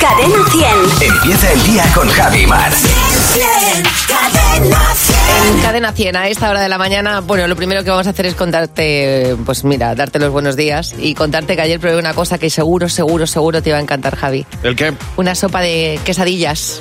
Cadena 100. Empieza el día con Javi Mar. Cadena 100. En Cadena 100, a esta hora de la mañana, bueno, lo primero que vamos a hacer es contarte, pues mira, darte los buenos días y contarte que ayer probé una cosa que seguro, seguro, seguro te iba a encantar, Javi. ¿El qué? Una sopa de quesadillas.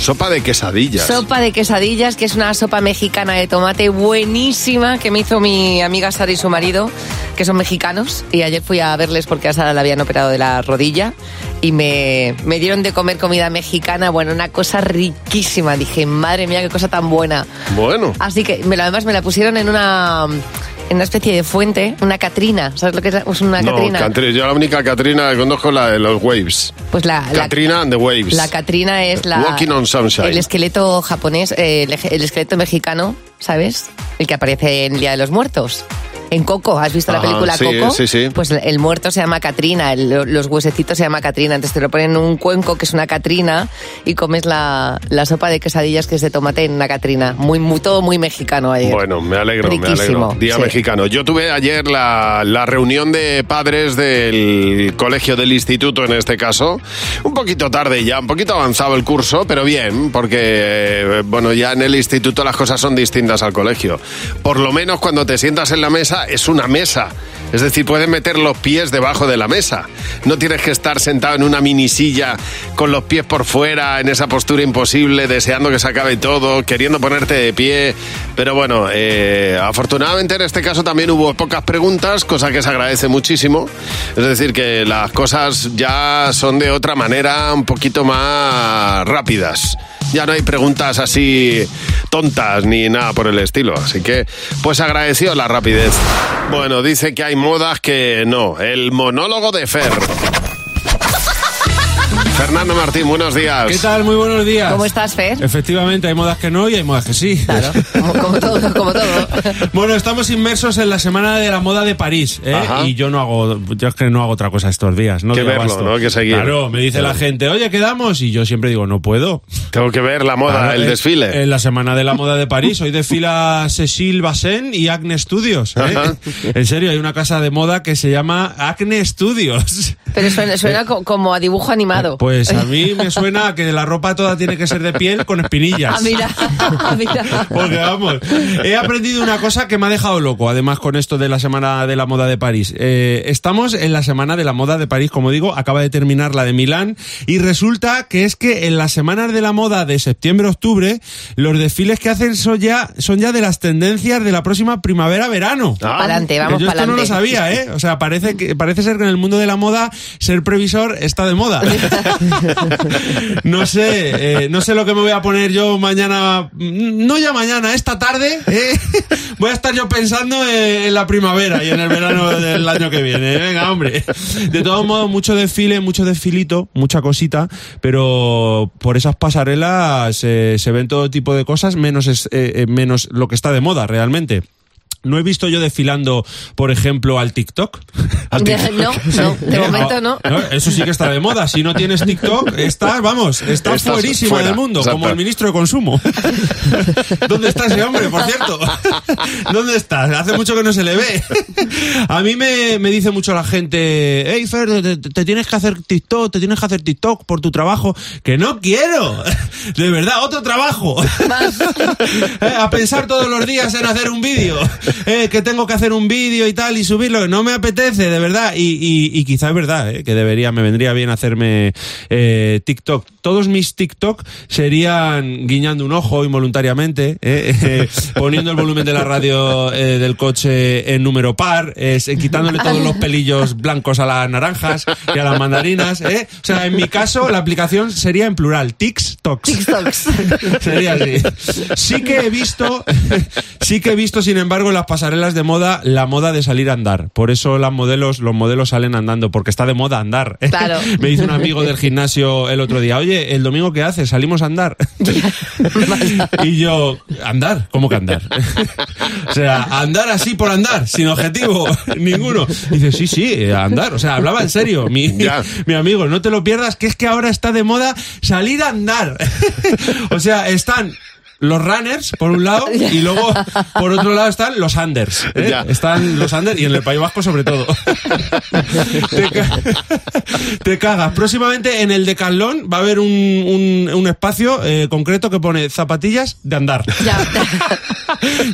Sopa de quesadillas. Sopa de quesadillas, que es una sopa mexicana de tomate buenísima que me hizo mi amiga Sara y su marido, que son mexicanos. Y ayer fui a verles porque a Sara la habían operado de la rodilla y me, me dieron de comer comida mexicana. Bueno, una cosa riquísima. Dije, madre mía, qué cosa tan buena. Bueno. Así que me además me la pusieron en una, en una especie de fuente, una catrina. ¿Sabes lo que es la- una No, catrina? Catri- yo la única Catrina que conozco es la de los Waves. Pues la, la- Katrina and the Waves. La Catrina es la, Walking on Sunshine. el esqueleto japonés, eh, el, el esqueleto mexicano, ¿sabes? El que aparece en el Día de los Muertos. En Coco, ¿has visto la Ajá, película sí, Coco? sí, sí. Pues el muerto se llama Catrina, el- los huesecitos se llama Catrina. Entonces te lo ponen en un cuenco que es una Catrina y comes la, la sopa de quesadillas que es de tomate en una Catrina. Muy, muy, todo muy mexicano ayer. Bueno, me alegro, me Riquísimo, alegro. Día sí. mexicano. Yo tuve ayer la, la reunión de padres del colegio del instituto, en este caso. Un poquito tarde ya, un poquito avanzado el curso, pero bien, porque, eh, bueno, ya en el instituto las cosas son distintas al colegio. Por lo menos cuando te sientas en la mesa, es una mesa. Es decir, puedes meter los pies debajo de la mesa. No tienes que estar sentado en una mini silla con los pies por fuera, en esa postura imposible, deseando que se acabe todo, queriendo ponerte de pie. Pero bueno, eh, afortunadamente en este caso también hubo pocas preguntas, cosa que se agradece muchísimo. Es decir, que las cosas ya son de otra manera, un poquito más rápidas. Ya no hay preguntas así tontas ni nada por el estilo. Así que, pues agradecido la rapidez. Bueno, dice que hay modas que no. El monólogo de Fer. Fernando Martín, buenos días. ¿Qué tal? Muy buenos días. ¿Cómo estás, Fer? Efectivamente, hay modas que no y hay modas que sí. Claro, como, como todo, como todo. Bueno, estamos inmersos en la semana de la moda de París, ¿eh? Ajá. Y yo no hago, yo es que no hago otra cosa estos días. No Que verlo, abasto. ¿no? Que seguir. Claro, me dice la gente, oye, quedamos, y yo siempre digo, no puedo. Tengo que ver la moda, Claro, el eh, desfile. En la semana de la moda de París, hoy desfila Cecil Bassin y Acne Studios. ¿eh? En serio, hay una casa de moda que se llama Acne Studios. Pero suena, suena co- como a dibujo animado. Pues a mí me suena a que la ropa toda tiene que ser de piel con espinillas. Ah, mira, mira. Porque vamos, he aprendido una cosa que me ha dejado loco, además con esto de la Semana de la Moda de París. Eh, estamos en la Semana de la Moda de París, como digo, acaba de terminar la de Milán y resulta que es que en las semanas de la moda de septiembre-octubre, los desfiles que hacen son ya, son ya de las tendencias de la próxima primavera-verano. Ah, Pa'lante, Que vamos yo esto no lo sabía, ¿eh? O sea, parece que parece ser que en el mundo de la moda ser previsor está de moda. no sé, eh, no sé lo que me voy a poner yo mañana, mm, no ya mañana, esta tarde. ¿eh? Voy a estar yo pensando en, en la primavera y en el verano del año que viene. ¿eh? Venga, hombre. De todos modos, mucho desfile, mucho desfilito, mucha cosita, pero por esas pasarelas eh, se ven todo tipo de cosas, menos, es- eh, eh, menos lo que está de moda realmente. No he visto yo desfilando, por ejemplo, al TikTok. Al No, no, de momento no. Eso sí que está de moda. Si no tienes TikTok, estás, vamos, estás, Estás fuerísima fuera, del mundo, exacto. como el ministro de Consumo. ¿Dónde está ese hombre, por cierto? ¿Dónde estás? Hace mucho que no se le ve. A mí me, me dice mucho la gente, hey Fer, te, te- te tienes que hacer TikTok, te tienes que hacer TikTok por tu trabajo. Que no quiero. De verdad, otro trabajo. Eh, A pensar todos los días en hacer un vídeo. Eh, que tengo que hacer un vídeo y tal y subirlo. No me apetece, de verdad. Y, y, y quizá es verdad, eh, que debería, me vendría bien hacerme eh, TikTok. Todos mis TikTok serían guiñando un ojo involuntariamente, poniendo el volumen de la radio del coche en número par, quitándole todos los pelillos blancos a las naranjas y a las mandarinas. eh. O sea, en mi caso, la aplicación sería en plural, TikToks. TikToks. Sería así. Sí que he visto, sí que he visto, sin embargo, en las pasarelas de moda, la moda de salir a andar. Por eso las modelos, los modelos salen andando, porque está de moda andar. Claro. Me dice un amigo del gimnasio el otro día, oye, el domingo qué haces? Salimos a andar. y yo, andar, ¿cómo que andar? o sea, andar así por andar, sin objetivo ninguno. Y dice, sí, sí, eh, andar. O sea, hablaba en serio. Mi, Ya. mi amigo, no te lo pierdas, que es que ahora está de moda salir a andar. o sea, están los runners, por un lado, y luego, por otro lado, están los unders. ¿eh? Ya. Están los unders y en el País Vasco, sobre todo. te, ca- te cagas. Próximamente en el Decathlon va a haber un, un- un espacio eh, concreto que pone zapatillas de andar. Ya.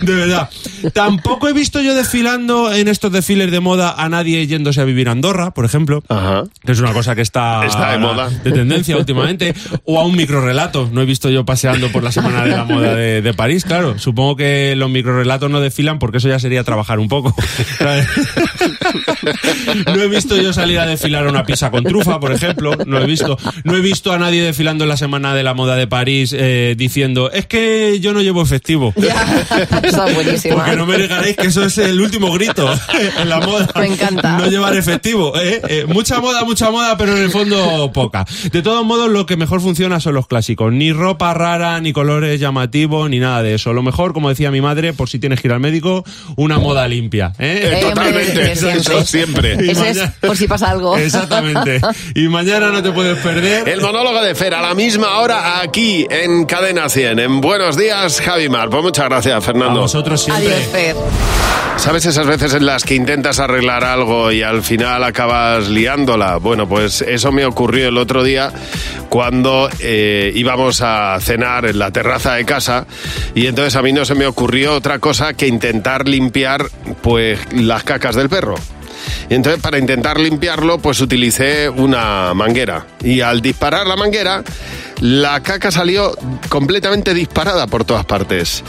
De verdad. Tampoco he visto yo desfilando en estos desfiles de moda a nadie yéndose a vivir a Andorra, por ejemplo. Ajá. Que es una cosa que está, Está de moda. de tendencia últimamente. O a un microrelato. No he visto yo paseando por la Semana de la Moda de, de París, claro. Supongo que los microrelatos no desfilan porque eso ya sería trabajar un poco. No he visto yo salir a desfilar a una pizza con trufa, por ejemplo. No he visto. No he visto a nadie desfilando en la Semana de la Moda de París eh, diciendo, es que yo no llevo efectivo. Ya. Porque no me negaréis que eso es el último grito en la moda. Me encanta. No llevar efectivo. ¿eh? Eh, mucha moda, mucha moda, pero en el fondo poca. De todos modos, lo que mejor funciona son los clásicos. Ni ropa rara, ni colores llamativos, ni nada de eso. Lo mejor, como decía mi madre, por si tienes que ir al médico, una moda limpia. ¿eh? Eh, totalmente, hombre, eso siempre. es por si pasa algo. Exactamente. Y mañana no te puedes perder. El monólogo de Fer a la misma hora aquí en Cadena 100. En Buenos Días, Javi Mar. Pues muchas gracias, A Fernando. vosotros siempre. Adiós, Fer. ¿Sabes esas veces en las que intentas arreglar algo y al final acabas liándola? Bueno, pues eso me ocurrió el otro día cuando eh, íbamos a cenar en la terraza de casa y entonces a mí no se me ocurrió otra cosa que intentar limpiar pues las cacas del perro. Y entonces para intentar limpiarlo pues utilicé una manguera y al disparar la manguera la caca salió completamente disparada por todas partes.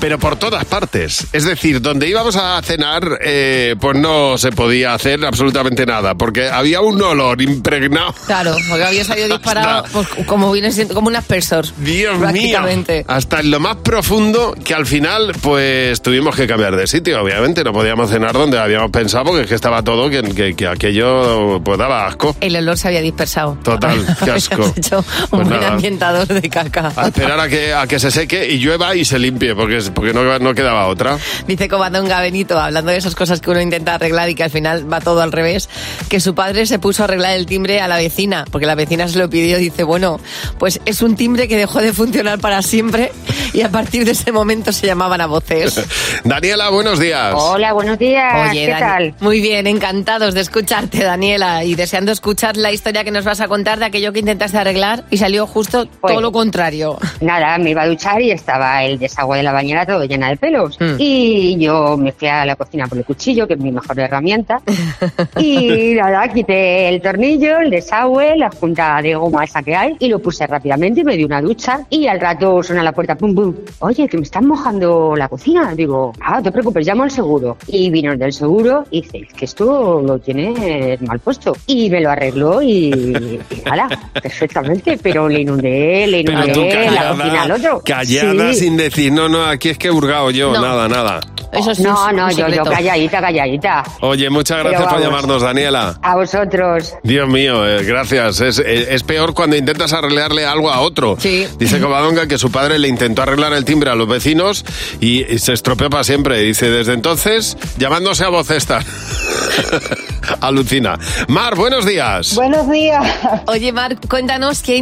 Pero por todas partes. Es decir, donde íbamos a cenar, eh, pues no se podía hacer absolutamente nada, porque había un olor impregnado. Claro, porque había salido disparado Hasta- pues, como viene siendo, como un aspersor. Dios mío. Hasta en lo más profundo que al final, pues tuvimos que cambiar de sitio. Obviamente no podíamos cenar donde habíamos pensado, porque es que estaba todo que, que- que aquello pues daba asco. El olor se había dispersado. Total, qué asco. Hecho un Pues nada. Ambientador de caca. A esperar a que, a que se seque y llueva y se limpie, porque, porque no, no quedaba otra. Dice Covadonga Benito, hablando de esas cosas que uno intenta arreglar y que al final va todo al revés, que su padre se puso a arreglar el timbre a la vecina, porque la vecina se lo pidió y dice, bueno, pues es un timbre que dejó de funcionar para siempre y a partir de ese momento se llamaban a voces. Daniela, buenos días. Hola, buenos días. Oye, ¿Qué Dani- tal? Muy bien, encantados de escucharte, Daniela, y deseando escuchar la historia que nos vas a contar de aquello que intentaste arreglar y salió justo Pues- todo lo contrario. Nada, me iba a duchar y estaba el desagüe de la bañera todo llena de pelos. Mm. Y yo me fui a la cocina por el cuchillo, que es mi mejor herramienta. y nada, quité el tornillo, el desagüe, la punta de goma esa que hay, y lo puse rápidamente y me di una ducha. Y al rato suena la puerta, pum, pum. Oye, que me están mojando la cocina. Digo, ah, no te preocupes, llamo al seguro. Y vino el del seguro y dice, "Es que esto lo tienes mal puesto. Y me lo arregló y, y nada, perfectamente, pero le inundé, le Pero inundé tú la cocina al callada, otro. callada Sí. sin decir, no, no, aquí es que he hurgado yo, No. nada, nada. Eso es No, un- no, yo, yo secreto. calladita, calladita. Oye, muchas Pero gracias por vamos. llamarnos, Daniela. A vosotros. Dios mío, eh, gracias. Es, es- es peor cuando intentas arreglarle algo a otro. Sí. Dice Covadonga que su padre le intentó arreglar el timbre a los vecinos y, y se estropeó para siempre. Dice, desde entonces, llamándose a voz esta. Alucina. Mar, buenos días. Buenos días. Oye, Marc, cuéntanos qué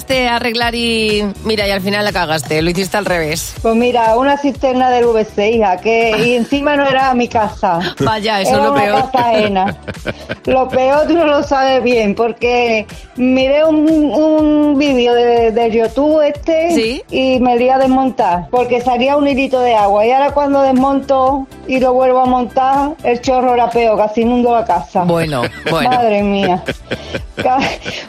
intentaste arreglar y mira, y al final la cagaste, lo hiciste al revés. Pues mira, una cisterna del VC, hija, que y encima no era mi casa. Vaya, eso era es lo una peor. casa. Lo peor tú no lo sabes bien, porque miré un, un vídeo de, de YouTube este Sí. y me di a desmontar, porque salía un hilito de agua. Y ahora cuando desmonto y lo vuelvo a montar, el chorro era peor, casi inundo la casa. Bueno, bueno. Madre mía.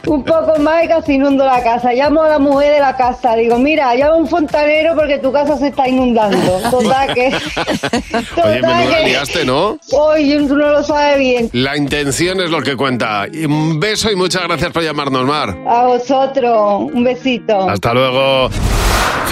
Un poco más y casi inundo la casa. Llamo a la mujer de la casa. Digo, mira, llama a un fontanero porque tu casa se está inundando. Total que... Oye, total menuda que- liaste, ¿no? Oye, tú no lo sabes bien. La intención es lo que cuenta. Un beso y muchas gracias por llamarnos, Mar. A vosotros, un besito. Hasta luego.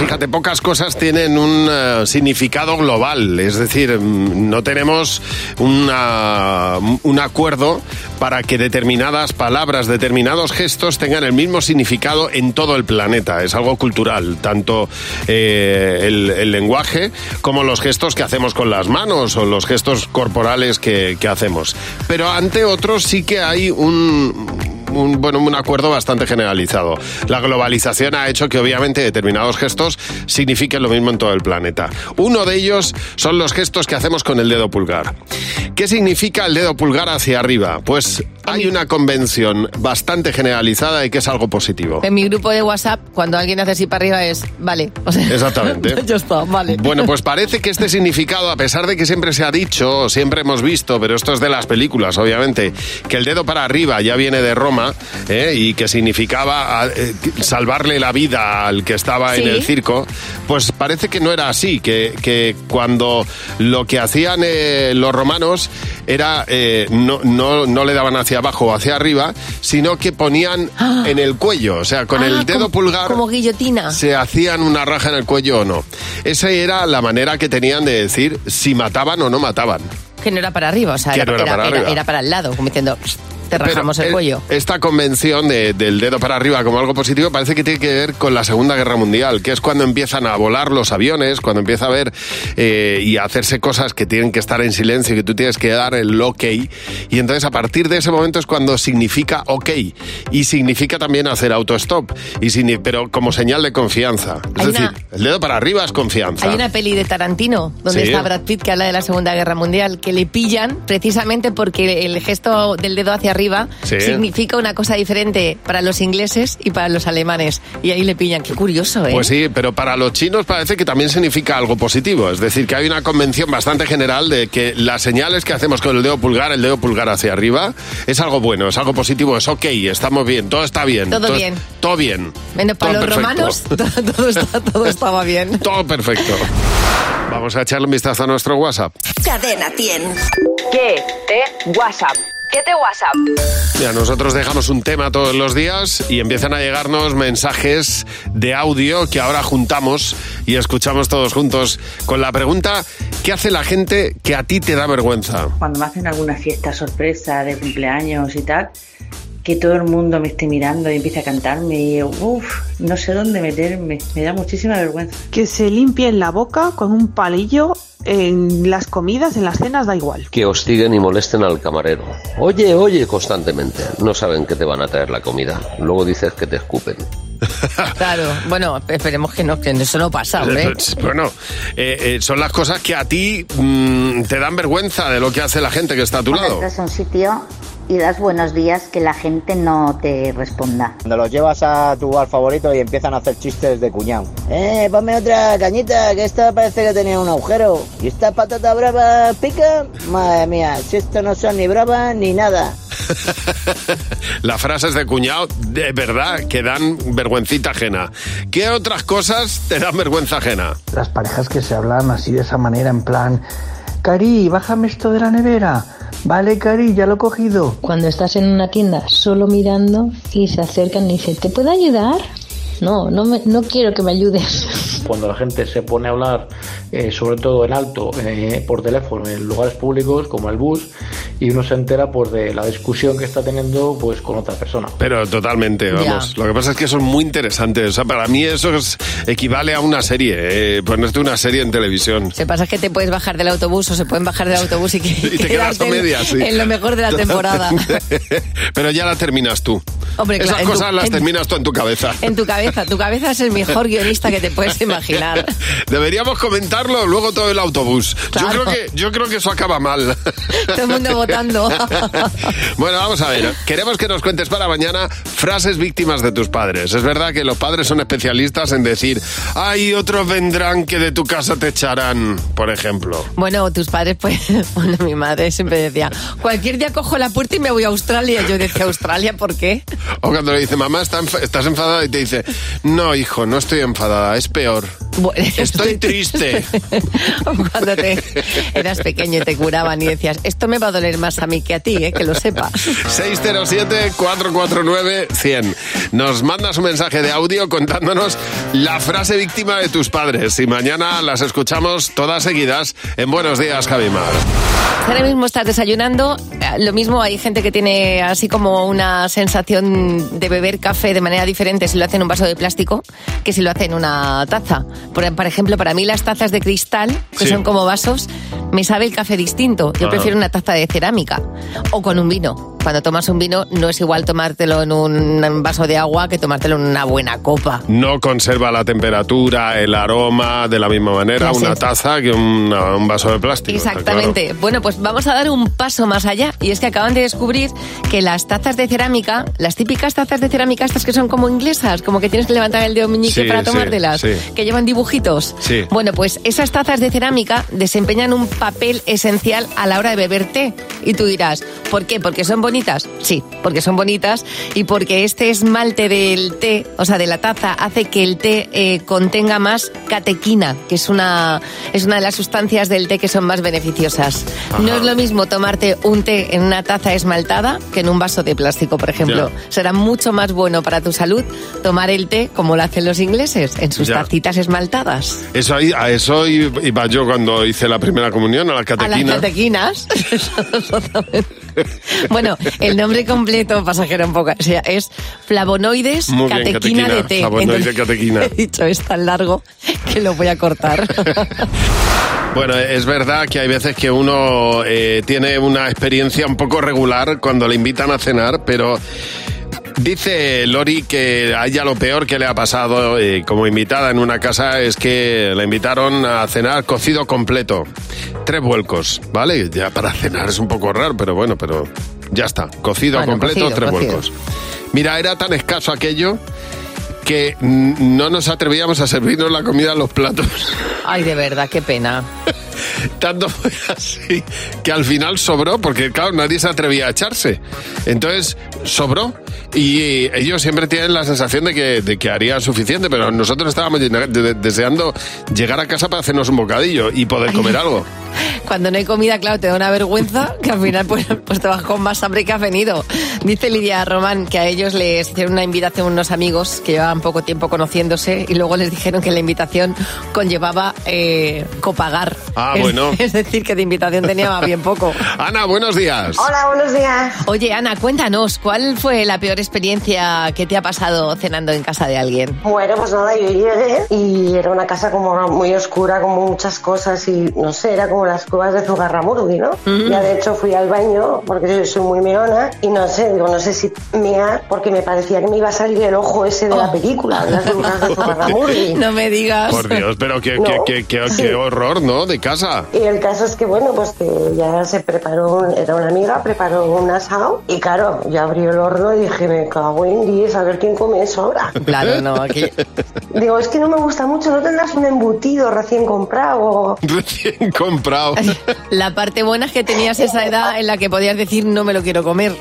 Fíjate, pocas cosas tienen un eh, significado global, es decir, mm, no tenemos un acuerdo para que determinadas palabras, determinados gestos tengan el mismo significado en todo el planeta. Es algo cultural, tanto eh, el, lenguaje como los gestos que hacemos con las manos o los gestos corporales que hacemos. Pero ante otros sí que hay un un, bueno, un acuerdo bastante generalizado. La globalización ha hecho que obviamente determinados gestos signifiquen lo mismo en todo el planeta. Uno de ellos son los gestos que hacemos con el dedo pulgar. ¿Qué significa el dedo pulgar hacia arriba? Pues hay una convención bastante generalizada de que es algo positivo. En mi grupo de WhatsApp, cuando alguien hace así para arriba es, vale. O sea, Exactamente. vale. Bueno, pues parece que este significado, a pesar de que siempre se ha dicho, siempre hemos visto, pero esto es de las películas, obviamente, que el dedo para arriba ya viene de Roma ¿eh? y que significaba eh, salvarle la vida al que estaba en el circo, pues parece que no era así, que, que cuando lo que hacían eh, los romanos era no, no, no le daban hacia abajo o hacia arriba, sino que ponían en el cuello, o sea, con Ah, el dedo como- pulgar Como guillotina. se hacían una raja en el cuello o no. Esa era la manera que tenían de decir si mataban o no mataban. Que no era para arriba, o sea, era, no era para era para el lado, como diciendo, te rajamos Pero el el- cuello. Esta convención de- del dedo para arriba como algo positivo parece que tiene que ver con la Segunda Guerra Mundial, que es cuando empiezan a volar los aviones, cuando empieza a ver eh, y a hacerse cosas que tienen que estar en silencio y que tú tienes que dar el ok. Y entonces a partir de ese momento es cuando significa ok. Y significa también hacer autostop. Y pero como señal de confianza. Es decir, una- el dedo para arriba es confianza. Hay una peli de Tarantino donde Sí. está Brad Pitt que habla de la Segunda Guerra Mundial que le pillan precisamente porque el gesto del dedo hacia arriba Sí. significa una cosa diferente para los ingleses y para los alemanes y ahí le pillan. Qué curioso, ¿eh? Pues sí, pero para los chinos parece que también significa algo positivo. Es decir, que hay una convención bastante general de que las señales que hacemos con el dedo pulgar, el dedo pulgar hacia arriba, es algo bueno, es algo positivo, es ok, estamos bien, todo está bien. Todo bien. Todo bien. Menos para Todo los perfecto. romanos todo, todo está- todo estaba bien. Todo perfecto. Vamos a echarle un vistazo a nuestro WhatsApp. Cadena 100. ¿Qué te WhatsApp? ¿Qué te WhatsApp? Mira, nosotros dejamos un tema todos los días y empiezan a llegarnos mensajes de audio que ahora juntamos y escuchamos todos juntos con la pregunta, ¿qué hace la gente que a ti te da vergüenza? cuando me hacen alguna fiesta sorpresa de cumpleaños y tal, que todo el mundo me esté mirando y empiece a cantarme y uff, no sé dónde meterme, me da muchísima vergüenza. que se limpien la boca con un palillo en las comidas, en las cenas, da igual. que hostiguen y molesten al camarero. Oye, oye constantemente. No saben que te van a traer la comida. Luego dices que te escupen. Claro, bueno, esperemos que no, que eso no pasa, hombre. Pues, Bueno, eh, eh, son las cosas que a ti mm, te dan vergüenza de lo que hace la gente que está a tu Cuando lado. a un sitio y das buenos días que la gente no te responda. Cuando los llevas a tu bar favorito y empiezan a hacer chistes de cuñado. Eh, ponme otra cañita, que esta parece que tenía un agujero. ¿Y esta patata brava pica? Madre mía, si esto no son ni bravas ni nada. Las frases de cuñado, de verdad, que dan vergüencita ajena. ¿Qué otras cosas te dan vergüenza ajena? Las parejas que se hablan así de esa manera, en plan, Cari, bájame esto de la nevera. Vale, Cari, ya lo he cogido. Cuando estás en una tienda solo mirando y se acercan y dicen, ¿te puedo ayudar? No, no, me- no quiero que me ayudes. Cuando la gente se pone a hablar, eh, sobre todo en alto, eh, por teléfono, en lugares públicos como el bus, y uno se entera pues de la discusión que está teniendo pues con otra persona. Pero totalmente, vamos. Lo que pasa es que son muy interesantes. O sea, para mí eso es- equivale a una serie, eh, ponerte una serie en televisión. Que pasa es que te puedes bajar del autobús o se pueden bajar del autobús y, que, Y te quedas a en- medias, sí. en lo mejor de la temporada. Pero ya la terminas tú. Hombre, Esas claro, en tu- cosas las en- terminas tú en tu cabeza. En tu cabeza, tu cabeza es el mejor guionista que te puedes imaginar. Deberíamos comentarlo luego todo el autobús. Yo, creo que, yo creo que eso acaba mal. Todo el mundo votando. Bueno, vamos a ver. Queremos que nos cuentes para mañana frases víctimas de tus padres. Es verdad que los padres son especialistas en decir, ay, otros vendrán que de tu casa te echarán, por ejemplo. Bueno, tus padres, pues, bueno, mi madre siempre decía, cualquier día cojo la puerta y me voy a Australia. Yo decía, ¿Australia por qué? O cuando le dice, mamá, estás enfadada y te dice, no, hijo, no estoy enfadada, es peor. Junior. Estoy triste. Cuando te eras pequeño y te curaban y decías, esto me va a doler más a mí que a ti, ¿eh? que lo sepas. 607-449-100. nos mandas un mensaje de audio contándonos la frase víctima de tus padres y mañana las escuchamos todas seguidas en Buenos Días, Javimar. Ahora mismo estás desayunando, eh, lo mismo hay gente que tiene así como una sensación de beber café de manera diferente si lo hace en un vaso de plástico que si lo hace en una taza. Por, por ejemplo, para mí las tazas de cristal, que Sí. son como vasos, me sabe el café distinto. Yo Ah. prefiero una taza de cerámica o con un vino. Cuando tomas un vino no es igual tomártelo en un vaso de agua que tomártelo en una buena copa. No conserva la temperatura, el aroma de la misma manera una taza que una- un vaso de plástico. Exactamente. Bueno, pues vamos a dar un paso más allá. Y es que acaban de descubrir que las tazas de cerámica, las típicas tazas de cerámica, estas que son como inglesas, como que tienes que levantar el dedo meñique Sí, para sí, tomártelas, sí. que llevan dibujitos. Sí. Bueno, pues esas tazas de cerámica desempeñan un papel esencial a la hora de beber té. Y tú dirás, ¿por qué? ¿Porque son bonitas? Sí, porque son bonitas y porque este esmalte del té, o sea, de la taza, hace que el té eh, contenga más catequina, que es una, es una de las sustancias del té que son más beneficiosas. Ajá. No es lo mismo tomarte un té en una taza esmaltada que en un vaso de plástico, por ejemplo. Será mucho más bueno para tu salud tomar el té como lo hacen los ingleses, en sus tacitas esmaltadas. Eso ahí, a eso iba yo cuando hice la primera comunión, a la A las catequina. catequinas. Bueno, el nombre completo, pasajero un poco, o sea, es flavonoides Muy bien, catequina, de té. flavonoide catequina. He dicho, es tan largo que lo voy a cortar. Bueno, es verdad que hay veces que uno eh, tiene una experiencia un poco regular cuando le invitan a cenar, pero dice Lori que a ella lo peor que le ha pasado eh, como invitada en una casa es que la invitaron a cenar cocido completo. Tres vuelcos, ¿vale? Ya para cenar es un poco raro, pero bueno, pero ya está. Cocido Bueno, completo, cocido, tres cocido. vuelcos. Mira, era tan escaso aquello que no nos atrevíamos a servirnos la comida en los platos. Ay, de verdad, qué pena. Tanto fue así que al final sobró, porque claro, nadie se atrevía a echarse. Entonces, sobró. Y ellos siempre tienen la sensación de que, de que haría suficiente, pero nosotros estábamos deseando llegar a casa para hacernos un bocadillo y poder comer algo. Cuando no hay comida, claro, te da una vergüenza que al final pues, pues te vas con más hambre que has venido. Dice Lidia Román que a ellos les hicieron una invitación unos amigos que llevaban poco tiempo conociéndose y luego les dijeron que la invitación conllevaba eh, copagar. Ah, Es- bueno. Es decir, que de invitación tenía más bien poco. Ana, buenos días. Hola, buenos días. Oye, Ana, cuéntanos, ¿cuál fue la peor experiencia que te ha pasado cenando en casa de alguien? Bueno, pues nada, yo llegué y era una casa como muy oscura, como muchas cosas y no sé, era como las cuevas de Zugarramurdi, ¿no? Ya de hecho fui al baño porque yo soy muy meona y no sé, digo, no sé si mear porque me parecía que me iba a salir el ojo ese de la película, de las de Zugarramurdi. No me digas. Por Dios, pero qué, No. qué- qué- qué- Sí. qué horror, ¿no? De casa. Y el caso es que, bueno, pues que ya se preparó, un- era una amiga, preparó un asado y claro, ya abrió el horno y dije, me cago en 10, a ver quién come eso ahora. Claro, no, aquí... Digo, es que no me gusta mucho, ¿no tendrás un embutido recién comprado? Recién comprado. La parte buena es que tenías esa edad en la que podías decir no me lo quiero comer.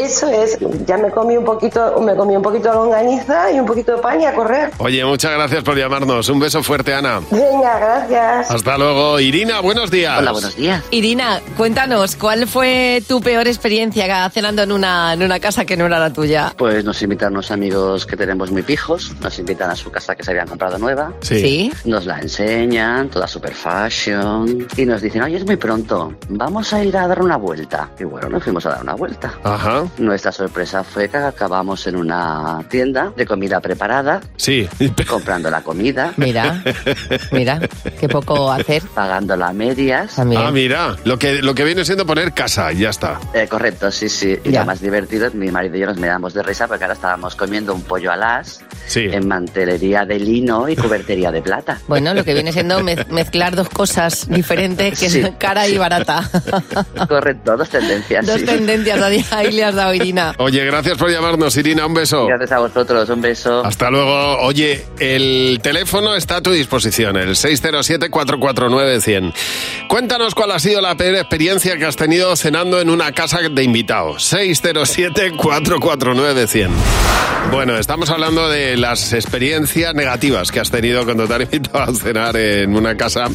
Eso es, ya me comí un poquito, me comí un poquito de longaniza y un poquito de pan y a correr. Oye, muchas gracias por llamarnos. Un beso fuerte, Ana. Venga, gracias. Hasta luego. Irina, buenos días. Hola, buenos días. Irina, cuéntanos, ¿cuál fue tu peor experiencia cenando en una, en una casa que no era la tuya? Pues nos invitan unos amigos que tenemos muy pijos, nos invitan a su casa que se habían comprado nueva. Sí. Sí. Nos la enseñan, toda super fashion, y nos dicen, oye, es muy pronto, vamos a ir a dar una vuelta. Y bueno, nos fuimos a dar una vuelta. Ajá. Nuestra sorpresa fue que acabamos en una tienda de comida preparada, Sí. comprando la comida. Mira, mira, qué poco hacer. Pagándola a medias. Ah, mira, lo que, lo que viene siendo poner casa, ya está. Eh, correcto, sí, sí. Y Ya. lo más divertido, mi marido y yo nos miramos de risa porque ahora estábamos comiendo un pollo alas Sí. en mantelería de lino y cubertería de plata. Bueno, lo que viene siendo mez- mezclar dos cosas diferentes, que Sí. es cara y barata. Correcto, dos tendencias. Dos sí. tendencias, ahí- ahí le has dado, Irina. Oye, gracias por llamarnos, Irina. Un beso. Gracias a vosotros, un beso. Hasta luego. Oye, el teléfono está a tu disposición, el 607-449-100. Cuéntanos cuál ha sido la peor experiencia que has tenido cenando en una casa de invitados. 607 607-449-100. Bueno, estamos hablando de las experiencias negativas que has tenido cuando te han invitado a cenar en una casa.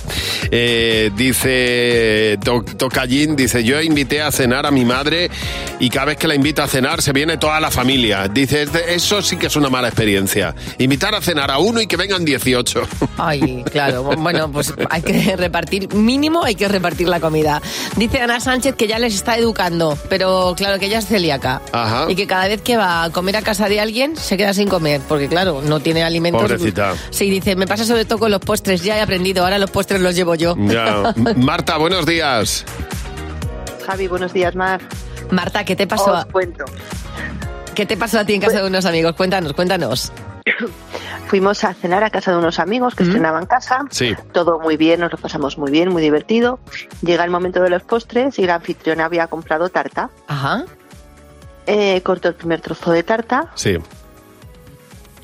Eh, dice To- Tocallín, dice, yo invité a cenar a mi madre y cada vez que la invito a cenar se viene toda la familia. Dice, "Este- eso sí que es una mala experiencia. Invitar a cenar a uno y que vengan 18. Ay, claro. Bueno, pues hay que repartir, mínimo hay que repartir la comida. Dice Ana Sánchez que ya les está educando, pero claro que ella es celíaca. Ajá. Y que cada vez que va a comer a casa de alguien se queda sin comer, porque claro, no tiene alimentos. Pobrecita. Sí, dice, me pasa sobre todo con los postres, ya he aprendido, ahora los postres los llevo yo. Ya. Marta, buenos días. Javi, buenos días, Mar. Marta, ¿qué te pasó? Os cuento. ¿Qué te pasó a ti en casa de unos amigos? Cuéntanos, cuéntanos. Fuimos a cenar a casa de unos amigos que estrenaban casa. Sí. Todo muy bien, nos lo pasamos muy bien, muy divertido. Llega el momento de los postres y la anfitriona había comprado tarta. Ajá. Eh, cortó el primer trozo de tarta Sí.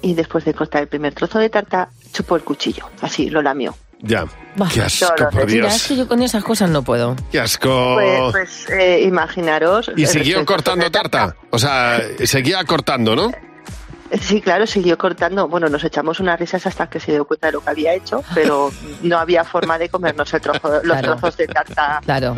y después de cortar el primer trozo de tarta, chupó el cuchillo. Así, lo lamió. Ya. Bah. Qué asco, por Mira, es Dios. que yo con esas cosas no puedo. Qué asco. Pues, pues, eh, imaginaros. ¿Y siguió cortando tarta? O sea, seguía cortando, ¿no? Sí, claro, siguió cortando. Bueno, nos echamos unas risas hasta que se dio cuenta de lo que había hecho, pero no había forma de comernos el trozo, los Claro. trozos de tarta Claro.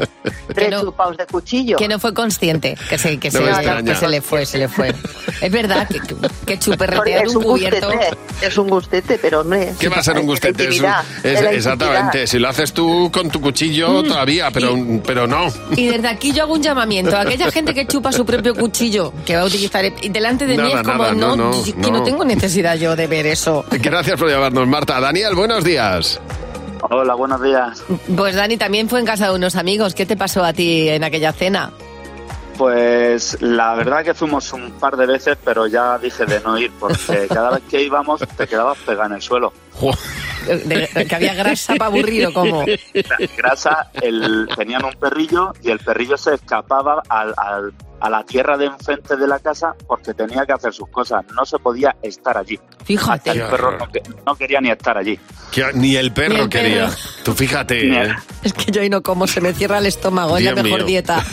rechupados de cuchillo. Que no fue consciente, que se, que No se, que se le fue, se le fue. Es verdad que, que, chuperretear es un un cubierto. gustete, es un gustete, pero hombre. ¿Qué va a ser un gustete? Es es- exactamente. Si lo haces tú con tu cuchillo, todavía, pero, pero no. Y desde aquí yo hago un llamamiento a aquella gente que chupa su propio cuchillo, que va a utilizar y delante de mí Nada, es como, nada, no, no, no, que no. no tengo necesidad yo de ver eso. Gracias por llamarnos, Marta. Daniel, buenos días. Hola, buenos días. Pues Dani también fue en casa de unos amigos. ¿Qué te pasó a ti en aquella cena? Pues la verdad que fuimos un par de veces, pero ya dije de no ir, porque cada vez que íbamos te quedabas pegado en el suelo. De- que había grasa para aburrido, como. Grasa, el, tenían un perrillo y el perrillo se escapaba al, al- a la tierra de enfrente de la casa porque tenía que hacer sus cosas. No se podía estar allí. Fíjate. El perro no, que- no quería ni estar allí. Que ni el perro Ni el quería. perro. Tú fíjate. ¿eh? el- Es que yo ahí no como, se me cierra el estómago, es la mejor mío. dieta.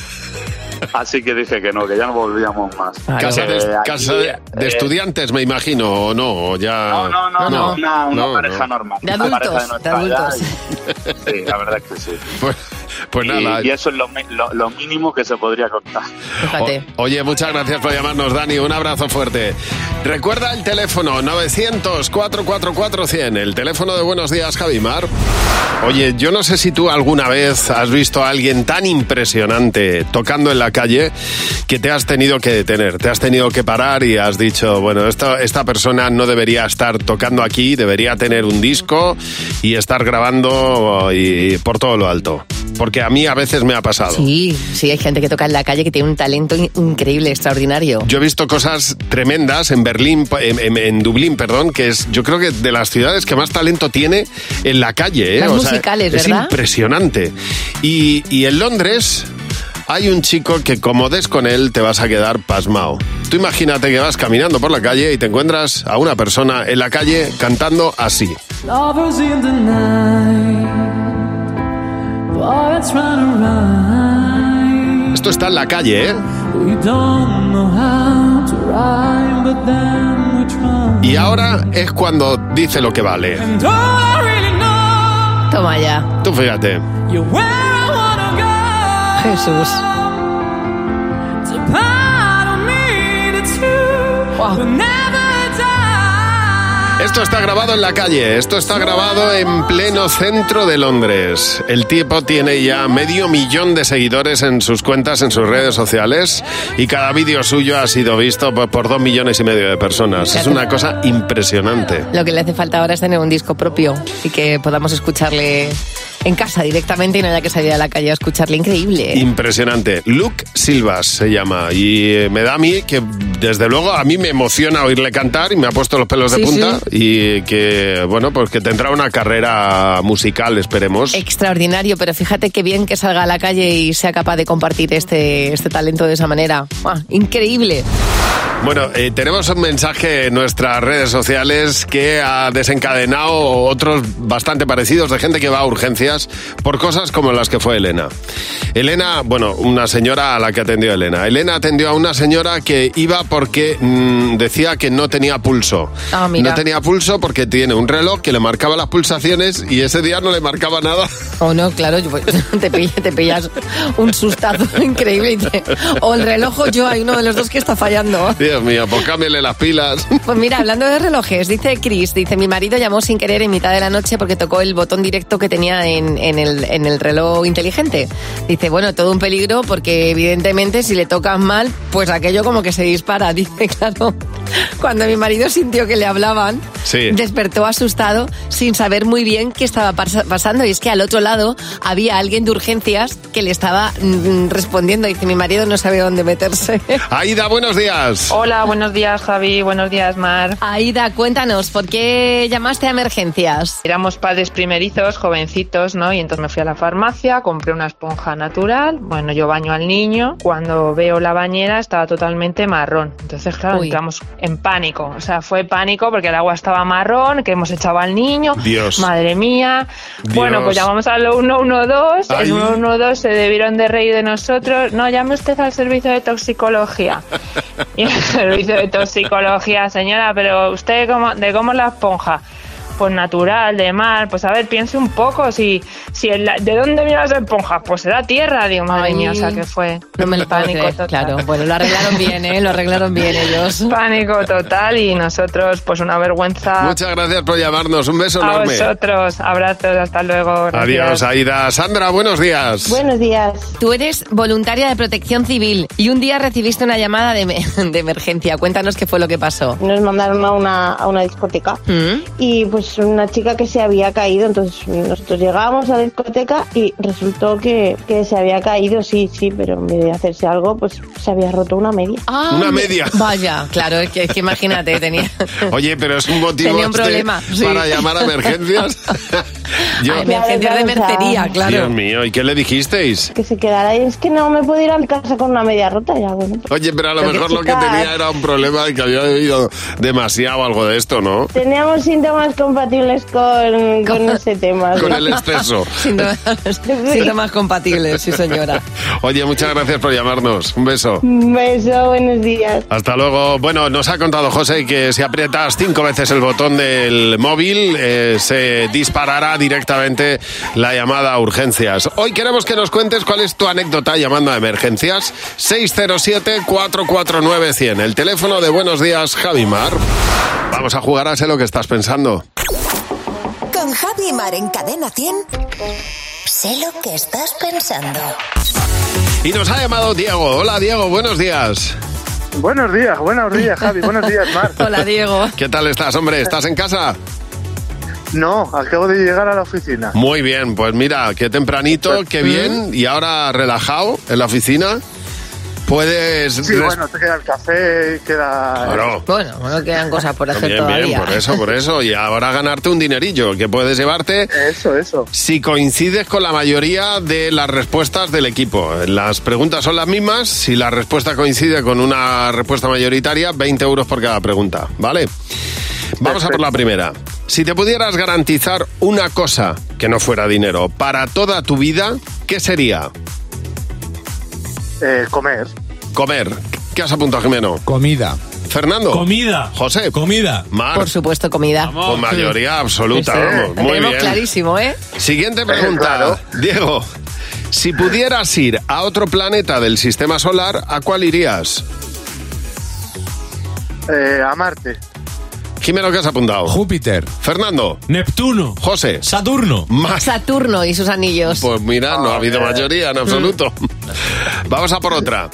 Así que dije que no, que ya no volvíamos más. Casa, de, Eh, aquí, casa de- de eh, estudiantes, me imagino, o no, o ya... No, no, no, no, una, una no, pareja no. normal. De una pareja adultos, de nuestra edad adultos. y- sí, la verdad es que sí. Pues, pues Y- nada. Y, eso es lo, lo- lo mínimo que se podría contar. Fíjate. O- oye, muchas gracias por llamarnos, Dani. Un abrazo fuerte. Recuerda el teléfono 900-444-100, el teléfono de Buenos Días, Javimar. Oye, yo no sé si tú alguna vez has visto a alguien tan impresionante tocando en la calle que te has tenido que detener, te has tenido que parar y has dicho, bueno, esta, esta persona no debería estar tocando aquí, debería tener un disco y estar grabando y por todo lo alto. Porque a mí a veces me ha pasado. Sí, sí, hay gente que toca en la calle que tiene un talento in- increíble, extraordinario. Yo he visto cosas tremendas en Berlín, en, en- en Dublín, perdón, que es yo creo que de las ciudades que más talento tiene en la calle. ¿eh? Las O sea, musicales, es ¿verdad? impresionante. Y, y en Londres hay un chico que como des con él te vas a quedar pasmado. Tú imagínate que vas caminando por la calle y te encuentras a una persona en la calle cantando así. Lovers in the night. Esto está en la calle, ¿eh? We don't know how to rhyme, but then we try. Y ahora es cuando dice lo que vale. And all I really know, Toma ya. Tú fíjate. you're where I wanna go. Jesús. It's Esto está grabado en la calle, esto está grabado en pleno centro de Londres. El tipo tiene ya medio millón de seguidores en sus cuentas, en sus redes sociales, y cada vídeo suyo ha sido visto por, dos millones y medio de personas. Es una cosa impresionante. Lo que le hace falta ahora es tener un disco propio y que podamos escucharle en casa directamente y no haya que salir a la calle a escucharle. Increíble. ¿eh? Impresionante. Luke Silvas se llama y eh, me da a mí que desde luego a mí me emociona oírle cantar y me ha puesto los pelos de punta sí. y que bueno pues que tendrá una carrera musical esperemos. Extraordinario, pero fíjate qué bien que salga a la calle y sea capaz de compartir este, este talento de esa manera. Increíble. Bueno, eh, tenemos un mensaje en nuestras redes sociales que ha desencadenado otros bastante parecidos de gente que va a urgencias emergencias por cosas como las que fue Elena. Elena, bueno, una señora a la que atendió Elena. Elena atendió a una señora que iba porque mm, decía que no tenía pulso. Ah, mira. No tenía pulso porque tiene un reloj que le marcaba las pulsaciones y ese día no le marcaba nada. O no, claro, pues, te, pill- te pillas un sustazo increíble. o el reloj o yo, hay uno de los dos que está fallando. Dios mío, pues cámbiale las pilas. Pues mira, hablando de relojes, dice Chris, dice, mi marido llamó sin querer en mitad de la noche porque tocó el botón directo que tenía en, en el, en el reloj inteligente. Dice, bueno, todo un peligro porque evidentemente si le tocas mal, pues aquello como que se dispara. Dice, claro, cuando mi marido sintió que le hablaban, Sí. despertó asustado sin saber muy bien qué estaba pas- pasando. Y es que al otro lado había alguien de urgencias que le estaba mm, respondiendo. Dice, mi marido no sabe dónde meterse. Aida, buenos días. Hola, buenos días Javi, buenos días Mar. Aida, cuéntanos, ¿por qué llamaste a emergencias? Éramos padres primerizos, jovencitos, ¿no? Y entonces me fui a la farmacia, compré una esponja natural, bueno, yo baño al niño, cuando veo la bañera estaba totalmente marrón. Entonces, claro, Uy. entramos en pánico, o sea, fue pánico porque el agua estaba marrón, que hemos echado al niño. Dios. Madre mía. Dios. Bueno, pues llamamos al 112, Ay. el 112 se debieron de reír de nosotros. No, llame usted al servicio de toxicología. Y el servicio de toxicología, señora, pero usted cómo, de cómo es la esponja. Pues natural, de mar, pues a ver, piense un poco, si, si el- ¿de dónde vienen las esponjas? Pues será tierra, digo, madre Ay. mía, o sea que fue No me lo pánico creer, total. claro. Bueno, lo arreglaron bien, ¿eh? Lo arreglaron bien ellos. Pánico total y nosotros, pues una vergüenza. Muchas gracias por llamarnos. Un beso a enorme. vosotros, abrazos, hasta luego. Adiós. Aida. Sandra, buenos días. Buenos días. Tú eres voluntaria de protección civil y un día recibiste una llamada de, de emergencia. Cuéntanos qué fue lo que pasó. Nos mandaron a una, a una discoteca ¿Mm? y pues una chica que se había caído, entonces nosotros llegamos a la discoteca y resultó que, que se había caído, sí, sí, pero en vez de hacerse algo, pues se había roto una media. Ah, Una media. Vaya, claro, es que, es que imagínate, tenía... Oye, pero es un motivo Tenía un este problema, sí. para llamar a emergencias. Yo- A emergencias de Claro, claro, mercería, claro. Dios mío, ¿y qué le dijisteis? Que se quedara ahí, es que no me puedo ir a mi casa con una media rota, ya bueno. Oye, pero a lo Pero mejor que lo que tenía era un problema de que había bebido demasiado algo de esto, ¿no? Teníamos síntomas compatibles con, con ese tema. Con sí. el exceso. Síntomas, síntomas compatibles, sí señora. Oye, muchas gracias por llamarnos. Un beso. Un beso, buenos días. Hasta luego. Bueno, nos ha contado José que si aprietas cinco veces el botón del móvil, eh, se disparará directamente la llamada a urgencias. Hoy queremos que nos cuentes cuál es tu anécdota llamando a emergencias. 607-449-100. El teléfono de Buenos Días, Javimar. Vamos a jugar a sé lo que estás pensando. Con Javi Mar en Cadena 100. Sé lo que estás pensando. Y nos ha llamado Diego. Hola, Diego. Buenos días. Buenos días, buenos días, Javi. Buenos días, Mar. Hola, Diego. ¿Qué tal estás, hombre? ¿Estás en casa? No, acabo de llegar a la oficina. Muy bien, pues mira, qué tempranito, qué bien, y ahora relajado en la oficina. Puedes... Sí, res- bueno, te queda el café, queda... Claro. Bueno, bueno, quedan cosas por hacer Bien, todavía. bien, por eso, por eso. Y ahora ganarte un dinerillo que puedes llevarte Eso, eso. si coincides con la mayoría de las respuestas del equipo. Las preguntas son las mismas. Si la respuesta coincide con una respuesta mayoritaria, 20 euros por cada pregunta, ¿vale? Vamos a por la primera. Si te pudieras garantizar una cosa que no fuera dinero para toda tu vida, ¿qué sería? Eh, comer. Comer. ¿Qué has apuntado, Jimeno? Comida. Fernando. Comida. José. Comida. Mar. Por supuesto, comida. Con mayoría absoluta, Sí, sí. vamos. Muy tenemos bien. clarísimo, ¿eh? Siguiente pregunta. Diego, si pudieras ir a otro planeta del sistema solar, ¿a cuál irías? Eh, a Marte. Jimeno, ¿qué has apuntado? Júpiter. Fernando. Neptuno. José. Saturno. Más. Saturno y sus anillos. Pues mira, no ha habido mayoría en absoluto. Vamos a por otra.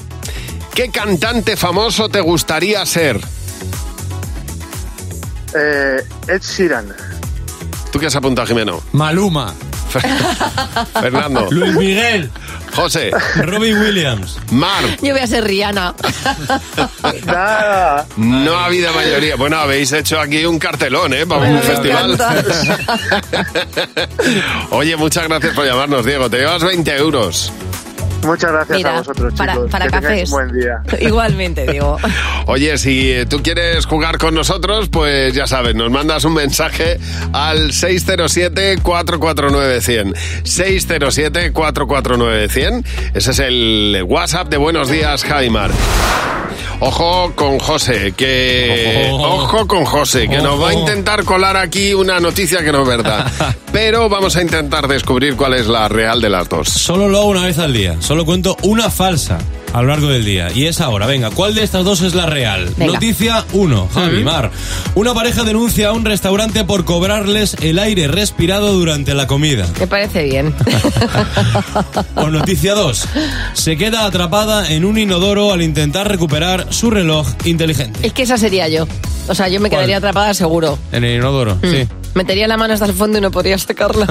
¿Qué cantante famoso te gustaría ser? Eh, Ed Sheeran. ¿Tú qué has apuntado, Jimeno? Maluma. Fernando. Luis Miguel. José. Robbie Williams. Mar. Yo voy a ser Rihanna. Nada. No ha habido mayoría. Bueno, habéis hecho aquí un cartelón, ¿eh? Para un Me festival. Oye, muchas gracias por llamarnos, Diego. Te llevas 20 euros. Muchas gracias Mira, a vosotros, para- chicos. para que tengáis cafés. un buen día. Igualmente, digo. Oye, si eh, tú quieres jugar con nosotros, pues ya sabes, nos mandas un mensaje al 607-449-100. 607-449-100. Ese es el WhatsApp de Buenos Días, Jaimar. Ojo con José, que... Ojo con José, que nos va a intentar colar aquí una noticia que no es verdad. Pero vamos a intentar descubrir cuál es la real de las dos. Solo lo hago una vez al día. Solo cuento una falsa a lo largo del día. Y es ahora. Venga, ¿cuál de estas dos es la real? Venga. Noticia 1. Javi Mar. Una pareja denuncia a un restaurante por cobrarles el aire respirado durante la comida. Me parece bien. O noticia 2. Se queda atrapada en un inodoro al intentar recuperar su reloj inteligente. Es que esa sería yo. O sea, yo me ¿Cuál? quedaría atrapada seguro. En el inodoro, Mm. sí. Metería la mano hasta el fondo y no podría sacarla.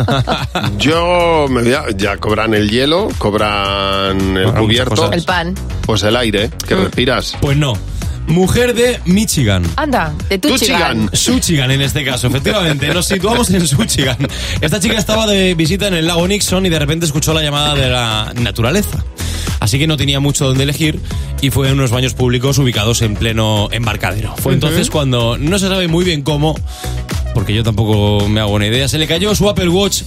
Yo me voy a- ya cobran el hielo, cobran el cubierto, el pan. pues el aire que respiras. Pues no. Mujer de Michigan. Anda, de Tuchigan. Suchigan en este caso, efectivamente. Nos situamos en Suchigan. Esta chica estaba de visita en el lago Nixon y de repente escuchó la llamada de la naturaleza. Así que no tenía mucho donde elegir y fue en unos baños públicos ubicados en pleno embarcadero. Fue entonces cuando no se sabe muy bien cómo, porque yo tampoco me hago una idea, se le cayó su Apple Watch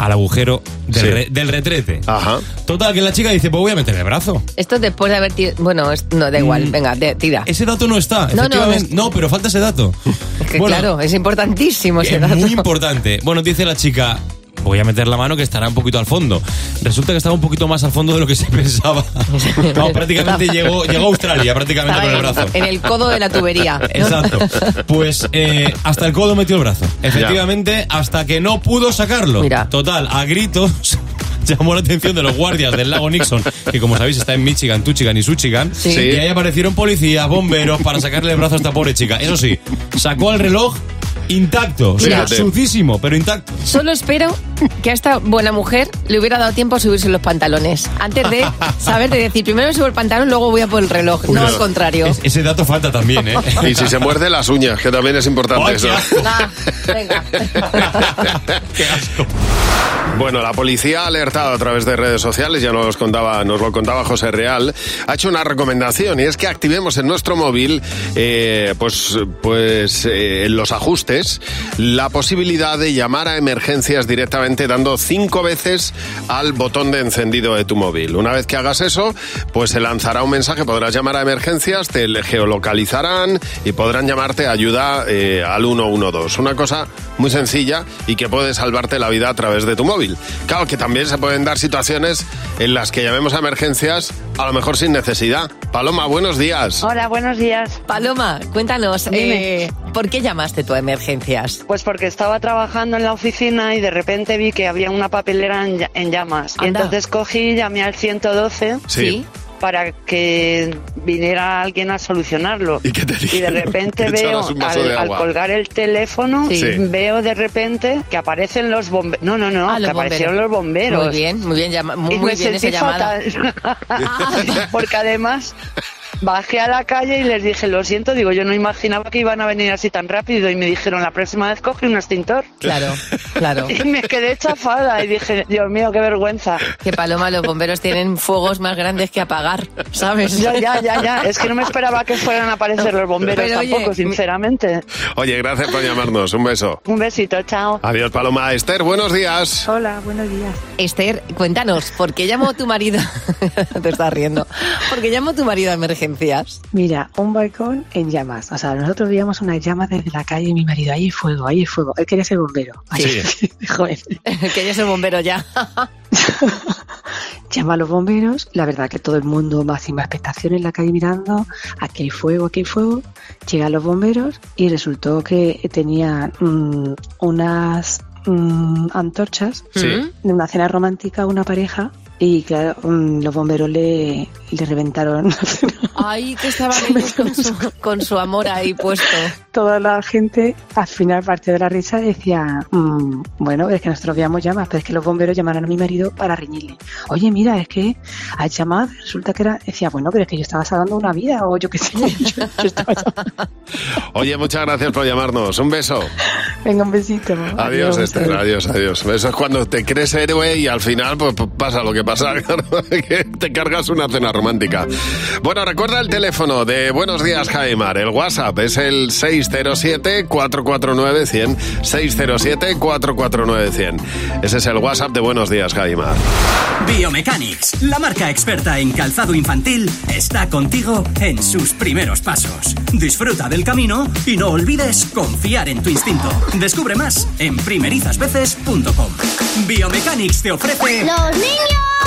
al agujero del, Sí. re- del retrete. Ajá. Total, que la chica dice, pues voy a meter el brazo. Esto después de haber tirado... Bueno, es- no, da igual. Mm. Venga, de- tira. Ese dato no está, No, no, efectivamente. No, pero falta ese dato. Es que Bueno, claro, es importantísimo ese es dato. muy importante. Bueno, dice la chica, voy a meter la mano que estará un poquito al fondo. Resulta que estaba un poquito más al fondo de lo que se pensaba. Prácticamente llegó, llegó a Australia, prácticamente Estaba con el brazo. En el codo de la tubería. ¿no? Exacto. Pues eh, hasta el codo metió el brazo. Efectivamente, hasta que no pudo sacarlo. Total, a gritos. Llamó la atención de los guardias del lago Nixon, que como sabéis está en Michigan, Tuchigan y Suchigan. Sí. Y ahí aparecieron policías, bomberos para sacarle el brazo a esta pobre chica. Eso sí, sacó el reloj intacto, o sea, Fíjate. sucísimo, pero intacto. Solo espero que a esta buena mujer le hubiera dado tiempo a subirse los pantalones. Antes de saber de decir, primero me subo el pantalón, luego voy a por el reloj. No al contrario. Es- ese dato falta también, ¿eh? Y si se muerde las uñas, que también es importante eso. qué Ah, venga. Bueno, la policía ha alertado a través de redes sociales, ya nos contaba, nos lo contaba José Real, ha hecho una recomendación y es que activemos en nuestro móvil, eh, pues, pues eh, en los ajustes, la posibilidad de llamar a emergencias directamente dando cinco veces al botón de encendido de tu móvil. Una vez que hagas eso, pues se lanzará un mensaje, podrás llamar a emergencias, te geolocalizarán y podrán llamarte ayuda eh, al 112. Una cosa muy sencilla y que puede salvarte la vida a través de tu móvil. Claro que también se pueden dar situaciones en las que llamemos a emergencias a lo mejor sin necesidad. Paloma, buenos días. Hola, buenos días. Paloma, cuéntanos, Dime. eh, ¿por qué llamaste tú a emergencias? Pues porque estaba trabajando en la oficina y de repente vi que había una papelera en, en llamas. Y entonces cogí y llamé al 112 Sí. Para que viniera alguien a solucionarlo. ¿Y qué te dije? de repente veo, al, de al agua. colgar el teléfono, Sí. veo de repente que aparecen los bomberos. No, no, no, Ah, que los aparecieron los bomberos. Muy bien, muy bien, muy, Y muy me bien esa sentí llamada. fatal. Porque además bajé a la calle y les dije, lo siento, digo, yo no imaginaba que iban a venir así tan rápido y me dijeron, la próxima vez coge un extintor. Claro, claro. Y me quedé chafada y dije, Dios mío, qué vergüenza. Que Paloma, los bomberos tienen fuegos más grandes que apagar, ¿sabes? Ya, ya, ya, ya. Es que no me esperaba que fueran a aparecer los bomberos Pero, oye, tampoco, sinceramente. Oye, gracias por llamarnos. Un beso. Un besito, chao. Adiós, Paloma. Esther, buenos días. Hola, buenos días. Esther, cuéntanos, ¿por qué llamó tu marido? Te estás riendo. ¿Por qué llamó tu marido a emergencias? Mira, un balcón en llamas. O sea, nosotros veíamos unas llamas desde la calle y mi marido, ahí hay fuego, ahí hay fuego. Él quería ser bombero. Sí. Joder. Quería ser bombero ya. Llama a los bomberos, la verdad que todo el mundo máxima expectación en la calle mirando, aquí hay fuego, aquí hay fuego. Llegan los bomberos y resultó que tenía mm, unas mm, antorchas Sí. de una cena romántica una pareja y claro, mm, los bomberos le, le reventaron Ay, que estaban ellos con su, con su amor ahí puesto. toda la gente al final parte de la risa decía "Mm, bueno es que nosotros veíamos llamas pero es que los bomberos llamaron a mi marido para reñirle oye mira es que has llamado resulta que era decía bueno pero es que yo estaba salvando una vida o yo qué sé yo- yo estaba llamando". Oye, muchas gracias por llamarnos. Un beso. Venga, un besito. Adiós, Esther, adiós, adiós. Eso es cuando te crees héroe y al final pues, pues, pasa lo que pasa, que te cargas una cena romántica. Bueno, recuerda el teléfono de Buenos Días, Jaimar. El WhatsApp es el 607-449-100. 607-449-100. Ese es el WhatsApp de Buenos Días, Jaimar. Biomechanics, la marca experta en calzado infantil, está contigo en sus primeros pasos. Disfruta del camino y no olvides confiar en tu instinto. Descubre más en primerizasveces.com. Biomechanics te ofrece ¡Los niños!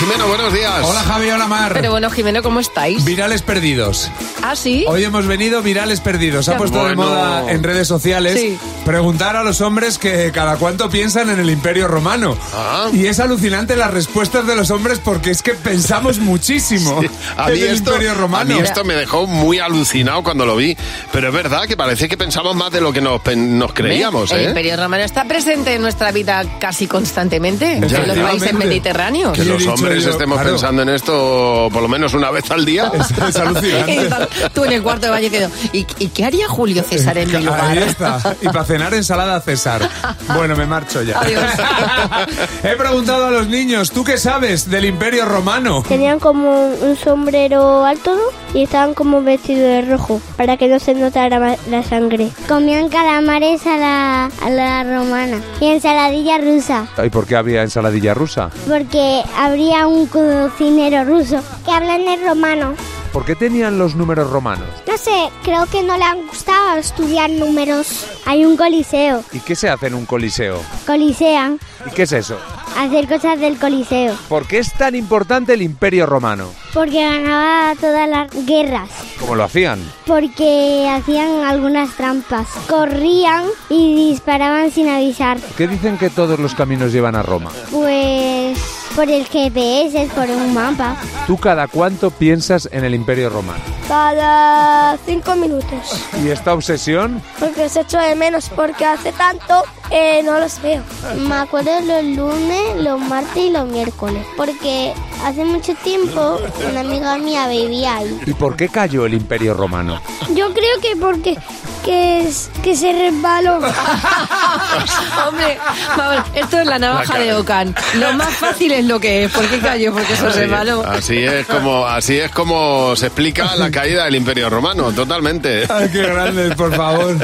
Jimeno, buenos días. Hola Javi, hola Mar. Pero bueno, Jimeno, ¿cómo estáis? Virales perdidos. ¿Ah, sí? Hoy hemos venido virales perdidos. Se ha Ya. puesto de Bueno. moda en redes sociales Sí. preguntar a los hombres que cada cuánto piensan en el Imperio Romano. Ah. Y es alucinante las respuestas de los hombres porque es que pensamos muchísimo A en mí, el esto, Imperio a Romano. mí esto me dejó muy alucinado cuando lo vi. Pero es verdad que parece que pensamos más de lo que nos, nos creíamos, El ¿eh? Imperio Romano está presente en nuestra vida casi constantemente, en los países mediterráneos. Que los dicho hombres yo, estemos claro. pensando en esto por lo menos una vez al día. Es alucinante. Y estás tú en el cuarto de baño diciendo, ¿y, y qué haría Julio César en mi Ahí lugar? está. Y para cenar ensalada César. Bueno, me marcho ya. Adiós. He preguntado a los niños, ¿tú qué sabes del Imperio Romano? Tenían como un sombrero alto ¿no? Y estaban como vestidos de rojo para que no se notara la sangre. Comían calamares a la, a la romana y ensaladilla rusa ¿Y por qué había ensaladilla rusa? porque habría un cocinero ruso que habla en el romano. ¿Por qué tenían los números romanos? No sé, creo que no le han gustado estudiar números. Hay un coliseo. ¿Y qué se hace en un coliseo? Colisean. ¿Y qué es eso? Hacer cosas del coliseo. ¿Por qué es tan importante el Imperio Romano? Porque ganaba todas las guerras. ¿Cómo lo hacían? Porque hacían algunas trampas. Corrían y disparaban sin avisar. ¿Qué dicen que todos los caminos llevan a Roma? Pues por el GPS, por un mapa. ¿Tú cada cuánto piensas en el Imperio Romano? Cada cinco minutos. ¿Y esta obsesión? Porque os echo de menos, porque hace tanto eh, no los veo. Me acuerdo los lunes, los martes y los miércoles. Porque hace mucho tiempo una amiga mía vivía ahí. ¿Y por qué cayó el Imperio Romano? Yo creo que porque que, es- que se resbaló. Hombre, vamos, esto es la navaja La de. Ocan. Lo más fácil es lo que es. ¿Por qué cayó? Porque se malo. así es como así es como se explica la caída del Imperio Romano, totalmente. Ay, qué grandes, por favor.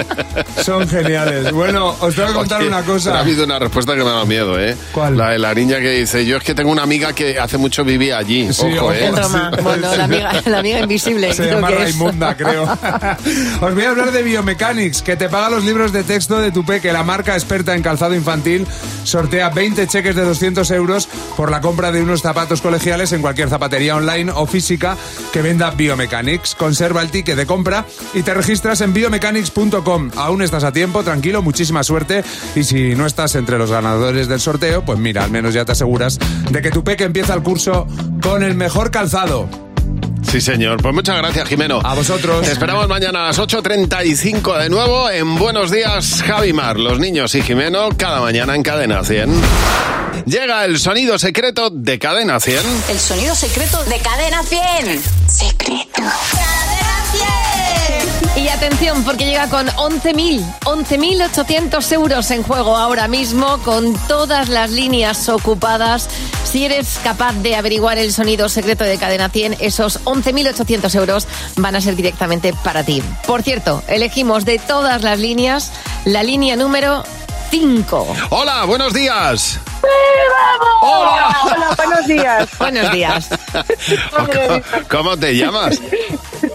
Son geniales. Bueno, os tengo que contar Oye, una pero Ha cosa. habido una respuesta que me da miedo, ¿eh? ¿Cuál? La de la niña que dice, yo es que tengo una amiga que hace mucho vivía allí. Sí, ojo, ojo. ¿eh? En Roma. Bueno, la amiga, la amiga invisible. Se creo llama que es. Raimunda, creo. Os voy a hablar de Biomechanics, que te paga los libros de texto de tu peque. La marca experta en calzado infantil sortea 20 cheques de 200 euros por la compra de unos zapatos colegiales en cualquier zapatería online o física que venda Biomechanics. Conserva el ticket de compra y te registras en biomechanics.com. Aún estás a tiempo, tranquilo, muchísima suerte. Y si no estás entre los ganadores del sorteo, pues mira, al menos ya te aseguras de que tu peque empieza el curso con el mejor calzado. Sí, señor. Pues muchas gracias, Jimeno. A vosotros. Te esperamos mañana a las 8.35 de nuevo en Buenos Días, Javimar. Los niños y Jimeno cada mañana en Cadena 100. Llega el sonido secreto de Cadena 100. El sonido secreto de Cadena 100. Secreto. Y atención, porque llega con 11.000, 11.800 euros en juego ahora mismo, con todas las líneas ocupadas. Si eres capaz de averiguar el sonido secreto de Cadena 100, esos 11.800 euros van a ser directamente para ti. Por cierto, elegimos de todas las líneas la línea número 5. Hola, buenos días. ¡Hola! Hola, buenos días. Buenos días. ¿Cómo, cómo te llamas?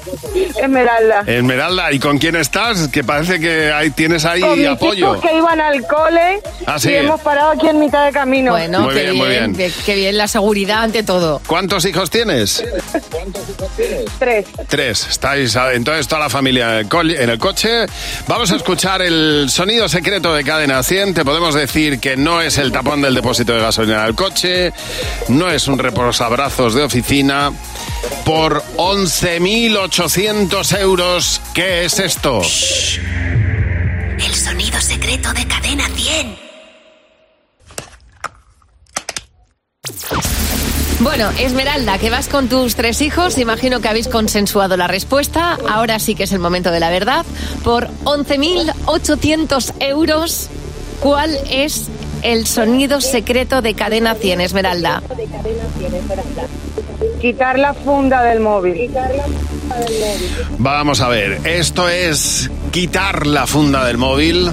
Esmeralda. Esmeralda, ¿y con quién estás? Que parece que ahí tienes ahí Con mis apoyo. que iban al cole Ah, sí. y hemos parado aquí en mitad de camino. Bueno, Muy qué bien, muy bien. qué- qué bien la seguridad ante todo. ¿Cuántos hijos tienes? Tres. Tres. Estáis ah, entonces toda la familia en el co- en el coche. Vamos a escuchar el sonido secreto de Cadena 100. Te podemos decir que no es el tapón del depósito de gasolina del coche, no es un reposabrazos de oficina. Por 11.800 euros, ¿qué es esto? El sonido secreto de Cadena 100. Bueno, Esmeralda, que vas con tus tres hijos, imagino que habéis consensuado la respuesta. Ahora sí que es el momento de la verdad. Por 11.800 euros, ¿cuál es el sonido secreto de Cadena 100, Esmeralda? Quitar la funda del móvil. Vamos a ver, esto es quitar la funda del móvil.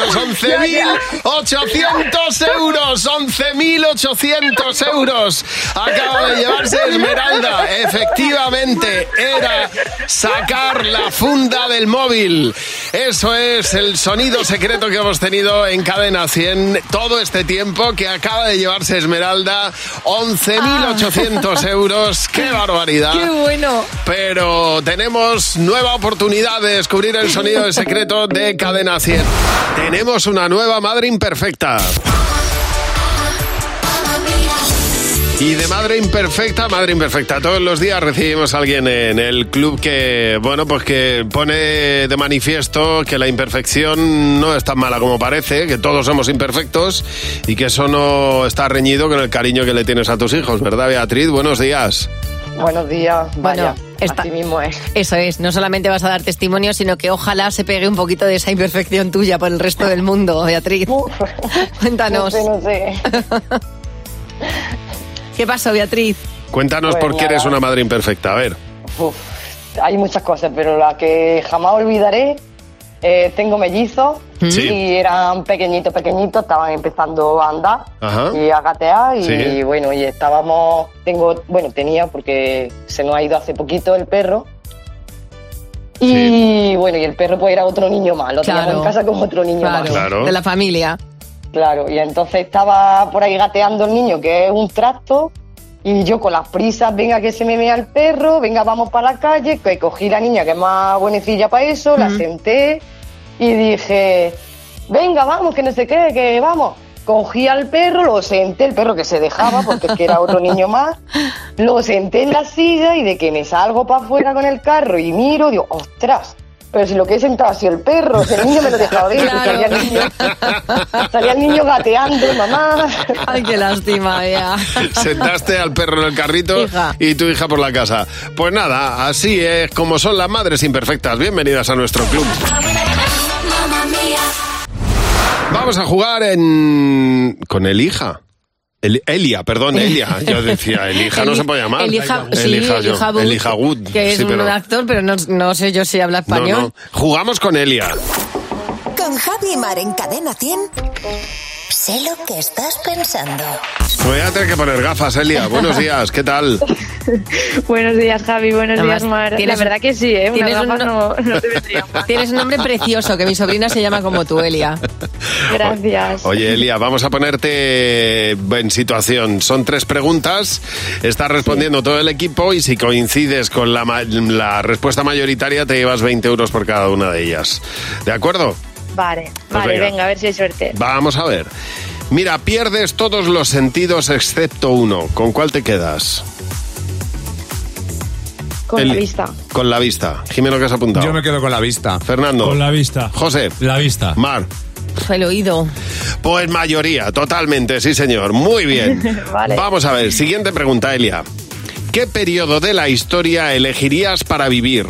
Oíros. 11.800 euros, 11.800 euros. Acaba de llevarse Esmeralda. Efectivamente, era sacar la funda del móvil. Eso es el sonido secreto que hemos tenido en Cadena 100 todo este tiempo que acaba de llevarse Esmeralda. 11.800 euros. ¡Qué barbaridad! ¡Qué bueno! Pero tenemos nueva oportunidad de descubrir el sonido secreto de Cadena 100. Tenemos una nueva madre imperfecta. Y de madre imperfecta, madre imperfecta. Todos los días recibimos a alguien en el club que, bueno, pues que pone de manifiesto que la imperfección no es tan mala como parece, que todos somos imperfectos y que eso no está reñido con el cariño que le tienes a tus hijos, ¿verdad, Beatriz? Buenos días. Buenos días, vaya. Bueno, está- Así mismo es. Eso es, no solamente vas a dar testimonio, sino que ojalá se pegue un poquito de esa imperfección tuya por el resto del mundo, Beatriz. Cuéntanos. No sé, no sé. ¿Qué pasó, Beatriz? Cuéntanos Pues por qué eres una madre imperfecta. A ver. Uf, hay muchas cosas, pero la que jamás olvidaré, eh, tengo mellizos Sí. y eran pequeñitos, pequeñitos, estaban empezando a andar Ajá. y a gatear y Sí. bueno, y estábamos, tengo, bueno, tenía porque se nos ha ido hace poquito el perro. Y bueno, y el perro pues era otro niño más, lo teníamos Claro. en casa como otro niño Claro, más. de la familia. Claro, y entonces estaba por ahí gateando el niño, que es un tracto, y yo con las prisas, venga que se me vea el perro, venga vamos para la calle, que cogí la niña que es más buenecilla para eso, la senté y dije, venga vamos, que no sé qué, que vamos. Cogí al perro, lo senté, el perro que se dejaba porque es que era otro niño más, lo senté en la silla y de que me salgo para afuera con el carro y miro, digo, ostras, pero si lo que he sentado ha sido el perro, si el niño me lo dejaba dentro, Claro. salía el niño, salía el niño gateando, mamá. Ay, qué lástima, ya. Sentaste al perro en el carrito Hija. y tu hija por la casa. Pues nada, así es como son las madres imperfectas. Bienvenidas a nuestro club. Vamos a jugar en con el hija. El, Elia, perdón, Elia. Yo decía, el hija no se puede llamar. Elija, sí, Elija yo. Elijah Wood, Elijah Wood. que es Sí, pero- un actor, pero no, no sé yo si habla no, español. no. Jugamos con Elia. Con Javi y Mar en Cadena 100. Sé lo que estás pensando. Voy a tener que poner gafas, Elia. Buenos días, ¿qué tal? Buenos días, Javi. Buenos Además, días, Mar. tienes- La verdad que sí, ¿eh? Unas un no- no, te vendrían. Tienes un nombre precioso, que mi sobrina se llama como tú, Elia. Gracias. Oye, Elia, vamos a ponerte en situación. Son tres preguntas, está respondiendo todo el equipo y si coincides con la, la respuesta mayoritaria te llevas 20 euros por cada una de ellas. ¿De acuerdo? Vale, Pues vale, venga. venga. a ver si hay suerte. Vamos a ver. Mira, pierdes todos los sentidos excepto uno. ¿Con cuál te quedas? Con El- la vista. Con la vista. Jimeno, ¿qué has apuntado? Yo me quedo con la vista. Fernando. Con la vista. José. La vista. Mar. El oído. Pues mayoría, totalmente, sí señor. Muy bien. Vale. Vamos a ver, siguiente pregunta, Elia. ¿Qué periodo de la historia elegirías para vivir?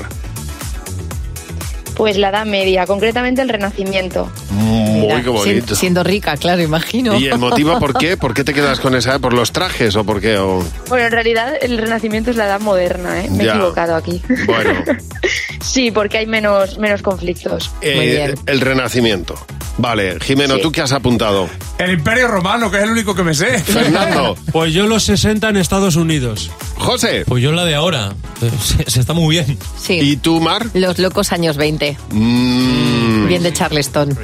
Pues la Edad Media, concretamente el Renacimiento. Muy Mira, qué bonito. sien- Siendo rica, claro, imagino. ¿Y el motivo por qué? ¿Por qué te quedas con esa? ¿Por los trajes o por qué? O- Bueno, en realidad el Renacimiento es la Edad Moderna, ¿eh? Me he equivocado aquí. Bueno, sí, porque hay menos, menos conflictos. eh, Muy bien. el renacimiento. Vale, Jimeno, Sí. ¿tú qué has apuntado? El Imperio Romano, que es el único que me sé. Fernando. Pues yo los 60 en Estados Unidos. José. Pues yo la de ahora. Se, se está muy bien. Sí. ¿Y tú, Mar? Los locos años 20. Mm, Bien de Charleston.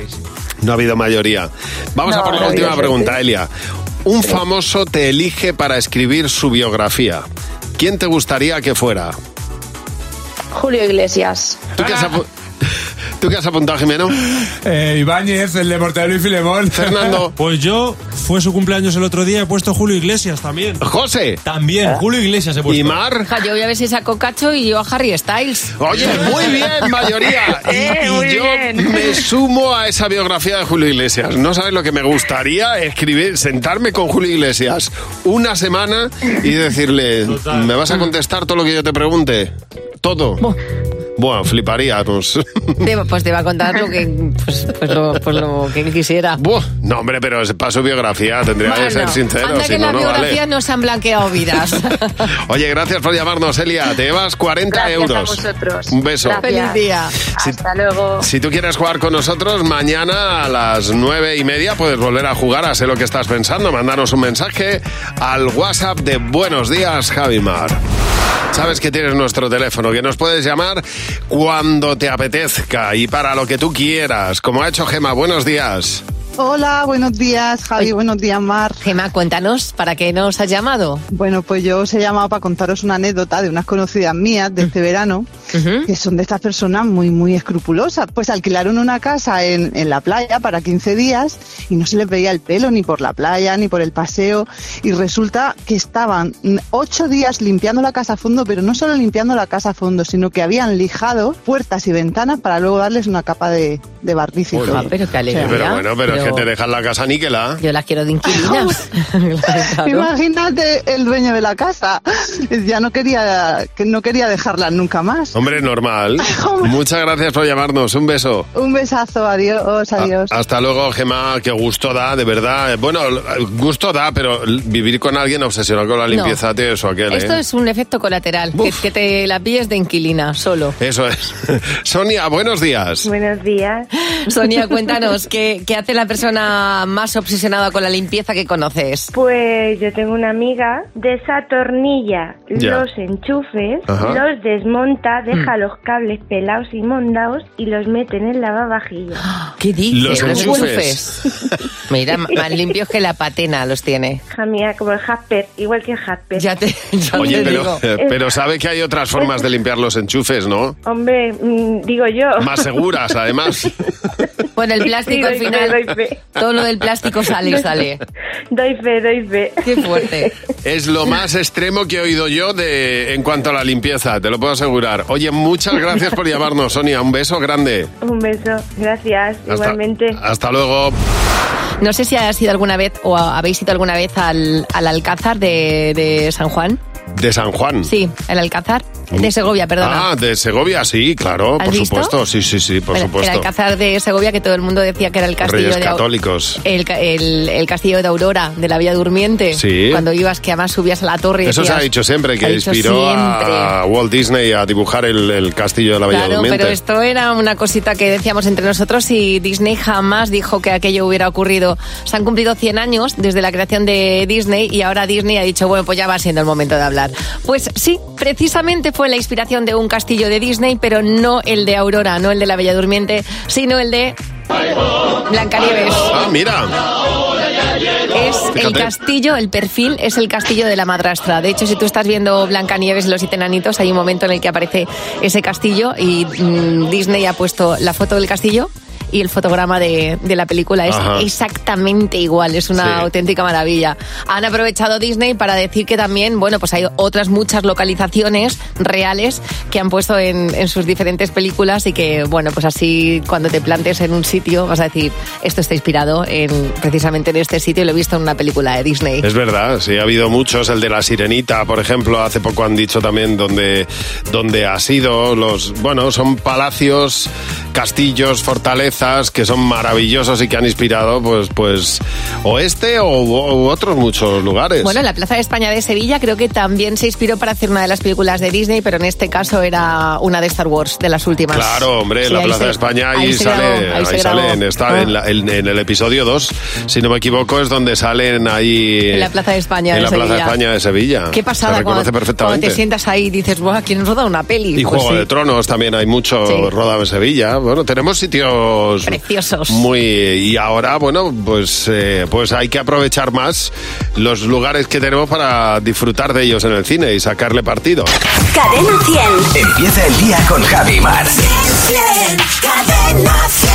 no ha habido mayoría. Vamos a por la no última pregunta, Elia. Un famoso te elige para escribir su biografía. ¿Quién te gustaría que fuera? Julio Iglesias. ¿Tú qué has, apu- ¿Tú qué has apuntado, Jimeno? Eh, Ibáñez, el de Mortadelo y Filemón. Fernando. Pues yo, fue su cumpleaños el otro día, he puesto Julio Iglesias también. José. También, Julio Iglesias he puesto. ¿Y Mar? Ja, yo voy a ver si saco cacho y yo a Harry Styles. Oye, muy bien, mayoría. Y, Eh, y muy yo bien. me sumo a esa biografía de Julio Iglesias. No sabes lo que me gustaría escribir, sentarme con Julio Iglesias una semana y decirle, ¿me vas a contestar todo lo que yo te pregunte? Todo. Bueno, fliparíamos. Te- pues te va a contar lo que, pues, pues lo, pues lo que quisiera. Buah, no, hombre, pero es para su biografía, tendría que Bueno, ser sincero, anda si que en no, la no biografía vale. no se han blanqueado vidas. Oye, gracias por llamarnos, Elia. Te llevas 40 Gracias euros. a vosotros. Un beso. Gracias. Feliz día. Hasta luego. Si tú quieres jugar con nosotros, mañana a las nueve y media puedes volver a jugar a Sé lo que estás pensando. Mandanos un mensaje al WhatsApp de Buenos Días, Javimar. Sabes que tienes nuestro teléfono, que nos puedes llamar cuando te apetezca y para lo que tú quieras. Como ha hecho Gema, buenos días. Hola, buenos días, Javi, buenos días, Mar. Gema, cuéntanos, ¿para qué nos has llamado? Bueno, pues yo os he llamado para contaros una anécdota de unas conocidas mías de este verano, que son de estas personas muy, muy escrupulosas. Pues alquilaron una casa en, en la playa para 15 días y no se les veía el pelo ni por la playa ni por el paseo. Y resulta que estaban mm, ocho días limpiando la casa a fondo, pero no solo limpiando la casa a fondo, sino que habían lijado puertas y ventanas para luego darles una capa de, de barniz y todo. Ah, pero qué alegría. Pero bueno, pero, es que te dejan la casa níquela. Yo las quiero de inquilinas. Claro. Imagínate el dueño de la casa. Ya no quería, que no quería dejarla nunca más. Hombre, normal. Muchas gracias por llamarnos. Un beso. Un besazo, adiós, adiós. Hasta luego, Gema. Qué gusto da, de verdad. Bueno, gusto da, pero vivir con alguien obsesionado con la No. limpieza, tío, eso aquel, Esto ¿eh? es un efecto colateral, que, que te la pilles de inquilina solo. Eso es. Sonia, buenos días. Buenos días. Sonia, cuéntanos, ¿qué, qué hace la persona más obsesionada con la limpieza que conoces? Pues yo tengo una amiga, desatornilla Ya. los enchufes, Ajá. los desmonta, deja Mm. los cables pelados y mondados y los mete en el lavavajillas. ¿Qué dices? Los enchufes. Mira, más limpios que la patena los tiene. Hija mía, como el Jasper, igual que el Jasper. Ya te, Oye, pero, Es- pero sabe que hay otras formas de limpiar los enchufes, ¿no? Hombre, mm, digo yo. Más seguras, además. Bueno, el plástico Sí, al final, doy fe. todo lo del plástico sale y sale. Doy fe, doy fe. Qué fuerte. Es lo más extremo que he oído yo de en cuanto a la limpieza, te lo puedo asegurar. Oye, muchas gracias por llamarnos, Sonia. Un beso grande. Un beso, gracias, Hasta- igualmente. Hasta luego. No sé si has ido alguna vez o habéis ido alguna vez al, al Alcázar de, de San Juan. De San Juan. Sí, el Alcázar de Segovia, perdona. Ah, de Segovia, sí, claro, ¿Has por visto? supuesto. Sí, sí, sí, por el, supuesto. el Alcázar de Segovia que todo el mundo decía que era el castillo Reyes de católicos. el, el- el castillo de Aurora, de la Villa Durmiente. Sí. Cuando ibas, que además subías a la torre y Eso se ha dicho siempre, que inspiró siempre. a Walt Disney a dibujar el, el castillo de la Bella Claro, Durmiente. pero esto era una cosita que decíamos entre nosotros y Disney jamás dijo que aquello hubiera ocurrido. Se han cumplido 100 años desde la creación de Disney y ahora Disney ha dicho, bueno, pues ya va siendo el momento de hablar. Pues sí, precisamente fue la inspiración de un castillo de Disney, pero no el de Aurora, no el de la Bella Durmiente, sino el de Blancanieves. Ah, mira. Es el castillo, el perfil es el castillo de la madrastra. De hecho, si tú estás viendo Blancanieves y los siete enanitos, hay un momento en el que aparece ese castillo y mm, Disney ha puesto la foto del castillo y el fotograma de, de la película es Ajá. exactamente igual, es una Sí. auténtica maravilla. Han aprovechado Disney para decir que también, bueno, pues hay otras muchas localizaciones reales que han puesto en, en sus diferentes películas y que, bueno, pues así cuando te plantes en un sitio vas a decir, esto está inspirado en precisamente en este sitio y lo he visto en una película de Disney. Es verdad, sí, ha habido muchos. El de la Sirenita, por ejemplo, hace poco han dicho también dónde, dónde ha sido. Los, bueno, son palacios, castillos, fortalezas fortalezas que son maravillosos y que han inspirado, pues, pues, o este o u otros muchos lugares. Bueno, la Plaza de España de Sevilla creo que también se inspiró para hacer una de las películas de Disney, pero en este caso era una de Star Wars, de las últimas. Claro, hombre, Sí, la Plaza se- de España ahí, ahí sale, grabó, ahí ahí salen, está Ah. en, la- en- en el episodio 2, si no me equivoco, es donde salen ahí En la Plaza de España en de la Plaza de Sevilla. España de Sevilla. Qué pasada Se reconoce cuando, cuando perfectamente. te sientas ahí y dices, ¡buah, quién nos roda una peli! Y Pues Juego sí. de Tronos también hay mucho Sí. rodado en Sevilla. Bueno, tenemos sitios Preciosos. muy y ahora bueno pues eh, pues hay que aprovechar más los lugares que tenemos para disfrutar de ellos en el cine y sacarle partido. Cadena 100. Empieza el día con Javi Mar. Cadena 100.